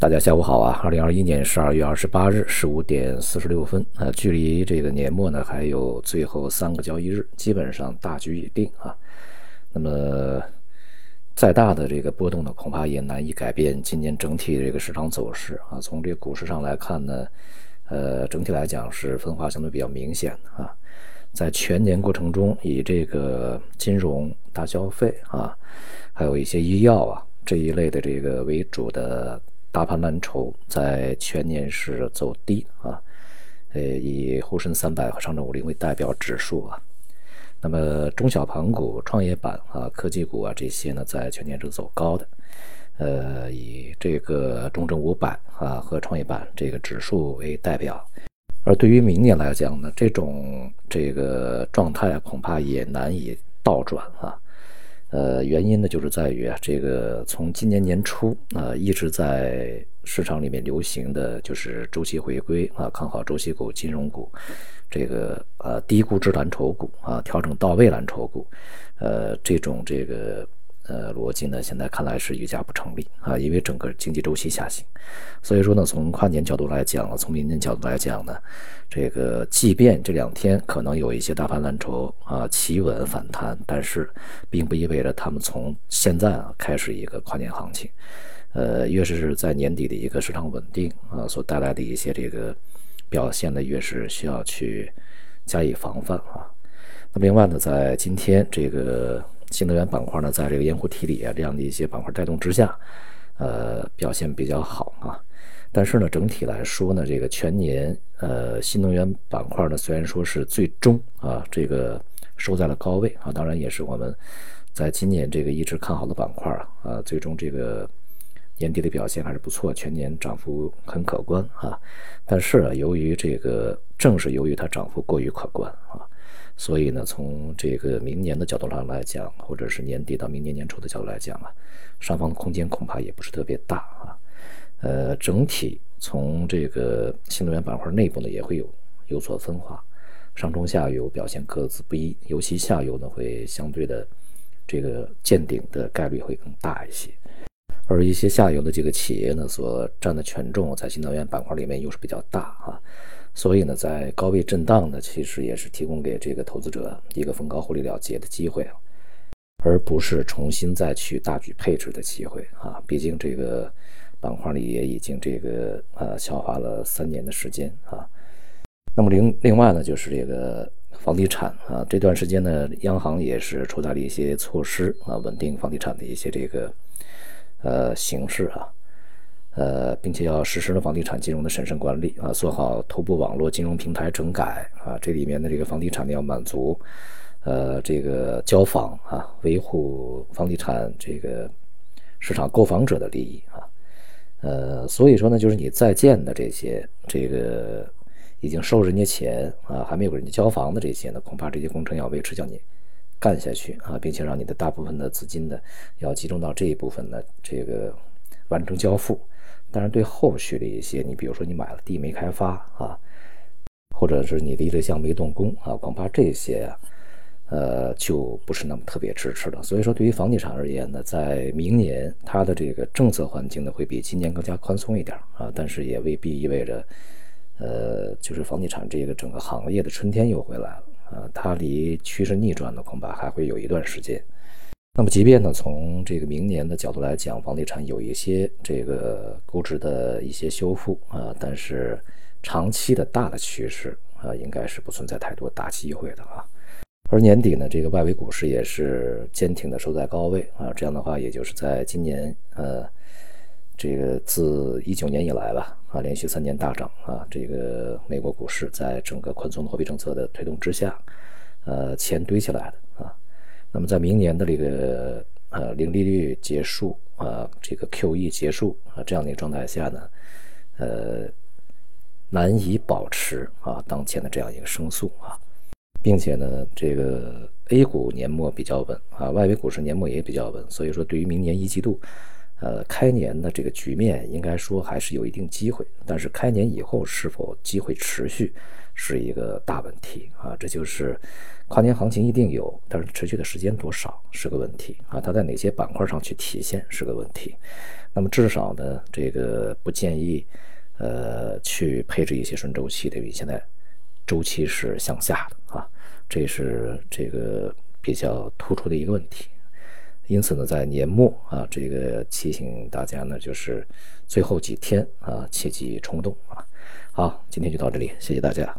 大家下午好啊！二零二一年十二月二十八日十五点四十六分啊，距离这个年末呢还有最后三个交易日，基本上大局已定啊。那么再大的这个波动呢，恐怕也难以改变今年整体这个市场走势啊。从这个股市上来看呢，呃，整体来讲是分化相对比较明显啊。在全年过程中，以这个金融、大消费啊，还有一些医药啊这一类的这个为主的。大盘蓝筹在全年是走低啊，呃，以沪深三百和上证五零为代表指数啊，那么中小盘股、创业板啊、科技股啊这些呢，在全年是走高的，呃，以这个中证五百啊和创业板这个指数为代表，而对于明年来讲呢，这种这个状态恐怕也难以倒转啊。呃，原因呢，就是在于啊，这个从今年年初啊，一直在市场里面流行的就是周期回归啊，看好周期股、金融股，这个呃低估值蓝筹股啊，调整到位蓝筹股，呃，这种这个。呃，逻辑呢，现在看来是愈加不成立啊，因为整个经济周期下行，所以说呢，从跨年角度来讲，从明年角度来讲呢，这个即便这两天可能有一些大盘蓝筹啊企稳反弹，但是并不意味着他们从现在啊开始一个跨年行情，呃，越是在年底的一个市场稳定啊所带来的一些这个表现呢，越是需要去加以防范啊。那另外呢，在今天这个。新能源板块呢，在这个盐湖提锂啊这样的一些板块带动之下，呃，表现比较好啊。但是呢，整体来说呢，这个全年呃新能源板块呢，虽然说是最终啊这个收在了高位啊，当然也是我们在今年这个一直看好的板块啊，啊，最终这个年底的表现还是不错，全年涨幅很可观啊。但是啊，由于这个正是由于它涨幅过于可观啊。所以呢，从这个明年的角度上来讲，或者是年底到明年年初的角度来讲啊，上方的空间恐怕也不是特别大啊。呃，整体从这个新能源板块内部呢，也会有有所分化，上中下游表现各自不一，尤其下游呢会相对的这个见顶的概率会更大一些，而一些下游的这个企业呢，所占的权重在新能源板块里面又是比较大啊。所以呢，在高位震荡呢，其实也是提供给这个投资者一个逢高获利了结的机会，而不是重新再去大举配置的机会啊。毕竟这个板块里也已经这个呃消化了三年的时间啊。那么另另外呢，就是这个房地产啊，这段时间呢，央行也是出台了一些措施啊，稳定房地产的一些这个呃形式啊。呃，并且要实施了房地产金融的审慎管理啊，做好头部网络金融平台整改啊，这里面的这个房地产呢要满足，呃，这个交房啊，维护房地产这个市场购房者的利益啊，呃，所以说呢，就是你在建的这些这个已经收人家钱啊，还没有人家交房的这些呢，恐怕这些工程要维持叫你干下去啊，并且让你的大部分的资金呢要集中到这一部分呢，这个完成交付。但是对后续的一些，你比如说你买了地没开发啊，或者是你的一个项目没动工啊，恐怕这些啊，呃，就不是那么特别支持了。所以说，对于房地产而言呢，在明年它的这个政策环境呢，会比今年更加宽松一点啊，但是也未必意味着，呃，就是房地产这个整个行业的春天又回来了啊，它离趋势逆转呢，恐怕还会有一段时间。那么，即便呢，从这个明年的角度来讲，房地产有一些这个估值的一些修复啊，但是长期的大的趋势啊，应该是不存在太多大机会的啊。而年底呢，这个外围股市也是坚挺的收在高位啊，这样的话，也就是在今年呃，这个自一九年以来吧啊，连续三年大涨啊，这个美国股市在整个宽松货币政策的推动之下，呃，钱堆起来的啊。那么在明年的这个呃零利率结束啊，这个 QE 结束啊这样的一个状态下呢，呃，难以保持啊当前的这样一个升速啊，并且呢，这个 A 股年末比较稳啊，外围股市年末也比较稳，所以说对于明年一季度，呃，开年的这个局面应该说还是有一定机会，但是开年以后是否机会持续是一个大问题啊。这就是跨年行情一定有，但是持续的时间多少是个问题啊。它在哪些板块上去体现是个问题。那么至少呢，这个不建议呃去配置一些顺周期的，因为现在周期是向下的啊，这是这个比较突出的一个问题。因此呢，在年末啊，这个提醒大家呢，就是最后几天啊，切忌冲动啊。好，今天就到这里，谢谢大家。